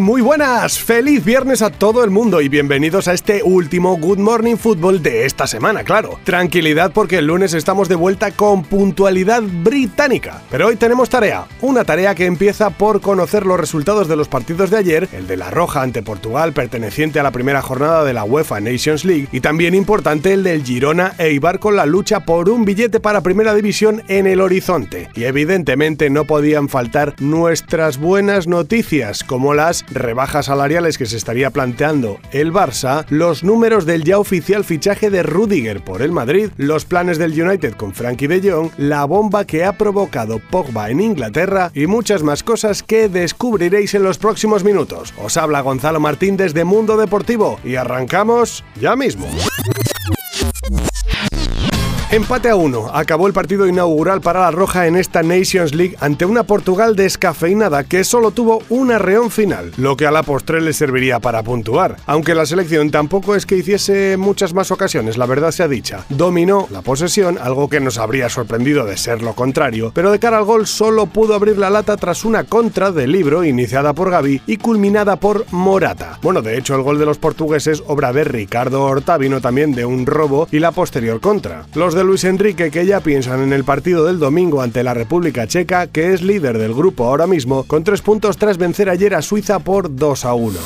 Muy buenas, feliz viernes a todo el mundo y bienvenidos a este último Good Morning Football de esta semana, claro. Tranquilidad porque el lunes estamos de vuelta con puntualidad británica. Pero hoy tenemos tarea, una tarea que empieza por conocer los resultados de los partidos de ayer, el de la Roja ante Portugal perteneciente a la primera jornada de la UEFA Nations League y también importante el del Girona Eibar con la lucha por un billete para Primera División en el horizonte. Y evidentemente no podían faltar nuestras buenas noticias como la las rebajas salariales que se estaría planteando el Barça, los números del ya oficial fichaje de Rudiger por el Madrid, los planes del United con Frankie de Jong, la bomba que ha provocado Pogba en Inglaterra y muchas más cosas que descubriréis en los próximos minutos. Os habla Gonzalo Martín desde Mundo Deportivo y arrancamos ya mismo. Empate a uno. Acabó el partido inaugural para la Roja en esta Nations League ante una Portugal descafeinada que solo tuvo un arreón final, lo que a la postre le serviría para puntuar. Aunque la selección tampoco es que hiciese muchas más ocasiones, la verdad sea dicha. Dominó la posesión, algo que nos habría sorprendido de ser lo contrario, pero de cara al gol solo pudo abrir la lata tras una contra del libro iniciada por Gaby y culminada por Morata. Bueno, de hecho el gol de los portugueses obra de Ricardo Horta vino también de un robo y la posterior contra. Los Luis Enrique que ya piensan en el partido del domingo ante la República Checa, que es líder del grupo ahora mismo, con tres puntos tras vencer ayer a Suiza por 2 a 1.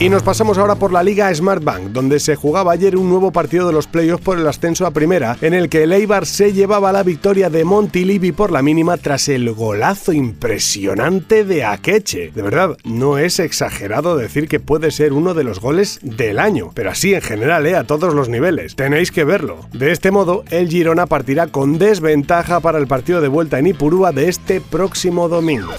Y nos pasamos ahora por la Liga Smartbank, donde se jugaba ayer un nuevo partido de los playoffs por el ascenso a primera, en el que el Eibar se llevaba la victoria de Montilivi por la mínima tras el golazo impresionante de Akeche. De verdad, no es exagerado decir que puede ser uno de los goles del año, pero así en general, ¿eh? a todos los niveles. Tenéis que verlo. De este modo, el Girona partirá con desventaja para el partido de vuelta en Ipurúa de este próximo domingo.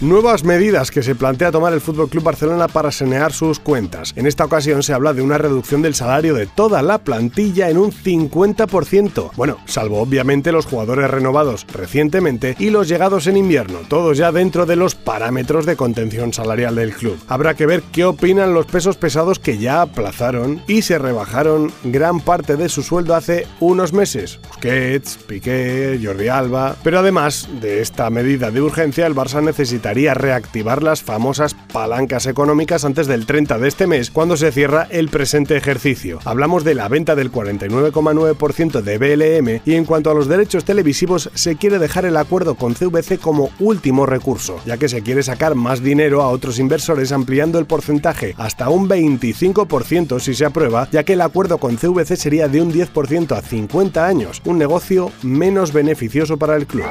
Nuevas medidas que se plantea tomar el FC Barcelona para sanear sus cuentas. En esta ocasión se habla de una reducción del salario de toda la plantilla en un 50%. Bueno, salvo obviamente los jugadores renovados recientemente y los llegados en invierno, todos ya dentro de los parámetros de contención salarial del club. Habrá que ver qué opinan los pesos pesados que ya aplazaron y se rebajaron gran parte de su sueldo hace unos meses. Busquets, Piqué, Jordi Alba. Pero además de esta medida de urgencia, el Barça necesita reactivar las famosas palancas económicas antes del 30 de este mes, cuando se cierra el presente ejercicio. Hablamos de la venta del 49,9% de BLM y en cuanto a los derechos televisivos se quiere dejar el acuerdo con CVC como último recurso, ya que se quiere sacar más dinero a otros inversores ampliando el porcentaje hasta un 25% si se aprueba, ya que el acuerdo con CVC sería de un 10% a 50 años, un negocio menos beneficioso para el club.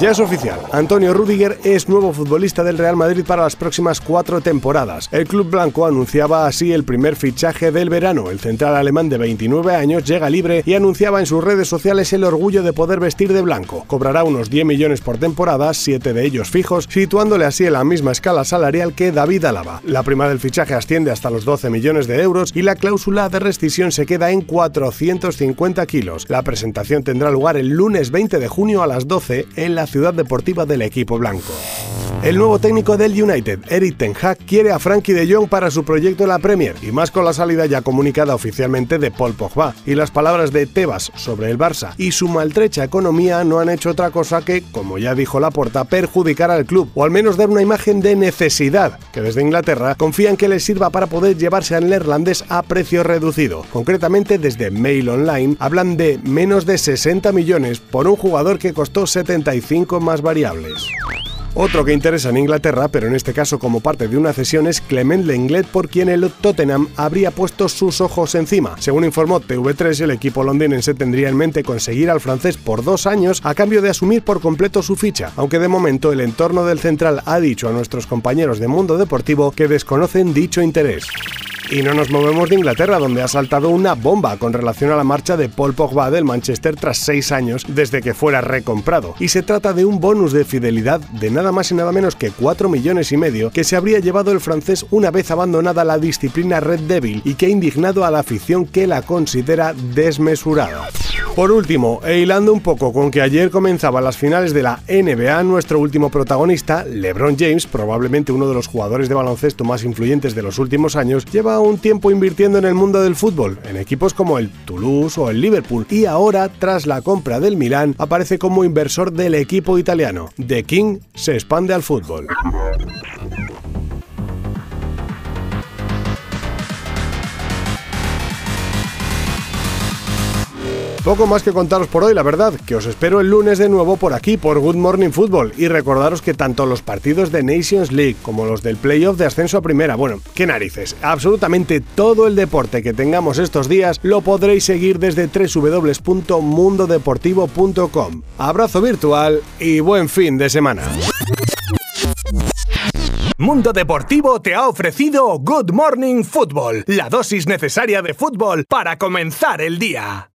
Ya es oficial, Antonio Rudiger es nuevo futbolista del Real Madrid para las próximas cuatro temporadas. El club blanco anunciaba así el primer fichaje del verano. El central alemán de 29 años llega libre y anunciaba en sus redes sociales el orgullo de poder vestir de blanco. Cobrará unos 10 millones por temporada, 7 de ellos fijos, situándole así en la misma escala salarial que David Álava. La prima del fichaje asciende hasta los 12 millones de euros y la cláusula de rescisión se queda en 450 kilos. La presentación tendrá lugar el lunes 20 de junio a las 12 en la ciudad deportiva del equipo blanco. El nuevo técnico del United, Eric Ten Hag, quiere a Frankie de Jong para su proyecto en la Premier, y más con la salida ya comunicada oficialmente de Paul Pogba. Y las palabras de Tebas sobre el Barça y su maltrecha economía no han hecho otra cosa que, como ya dijo Laporta, perjudicar al club, o al menos dar una imagen de necesidad, que desde Inglaterra confían que les sirva para poder llevarse al neerlandés a precio reducido. Concretamente, desde Mail Online hablan de menos de 60 millones por un jugador que costó 75 más variables. Otro que interesa en Inglaterra, pero en este caso como parte de una cesión, es Clement Lenglet, por quien el Tottenham habría puesto sus ojos encima. Según informó TV3, el equipo londinense tendría en mente conseguir al francés por dos años a cambio de asumir por completo su ficha, aunque de momento el entorno del central ha dicho a nuestros compañeros de Mundo Deportivo que desconocen dicho interés. Y no nos movemos de Inglaterra, donde ha saltado una bomba con relación a la marcha de Paul Pogba del Manchester tras seis años desde que fuera recomprado. Y se trata de un bonus de fidelidad de nada más y nada menos que 4 millones y medio que se habría llevado el francés una vez abandonada la disciplina Red Devil y que ha indignado a la afición que la considera desmesurada. Por último, e hilando un poco con que ayer comenzaban las finales de la NBA, nuestro último protagonista, LeBron James, probablemente uno de los jugadores de baloncesto más influyentes de los últimos años, lleva un tiempo invirtiendo en el mundo del fútbol, en equipos como el Toulouse o el Liverpool, y ahora, tras la compra del Milán, aparece como inversor del equipo italiano. The King expande al fútbol. Poco más que contaros por hoy, la verdad, que os espero el lunes de nuevo por aquí, por Good Morning Football, y recordaros que tanto los partidos de Nations League como los del playoff de ascenso a primera, bueno, qué narices, absolutamente todo el deporte que tengamos estos días lo podréis seguir desde www.mundodeportivo.com. Abrazo virtual y buen fin de semana. Mundo Deportivo te ha ofrecido Good Morning Football, la dosis necesaria de fútbol para comenzar el día.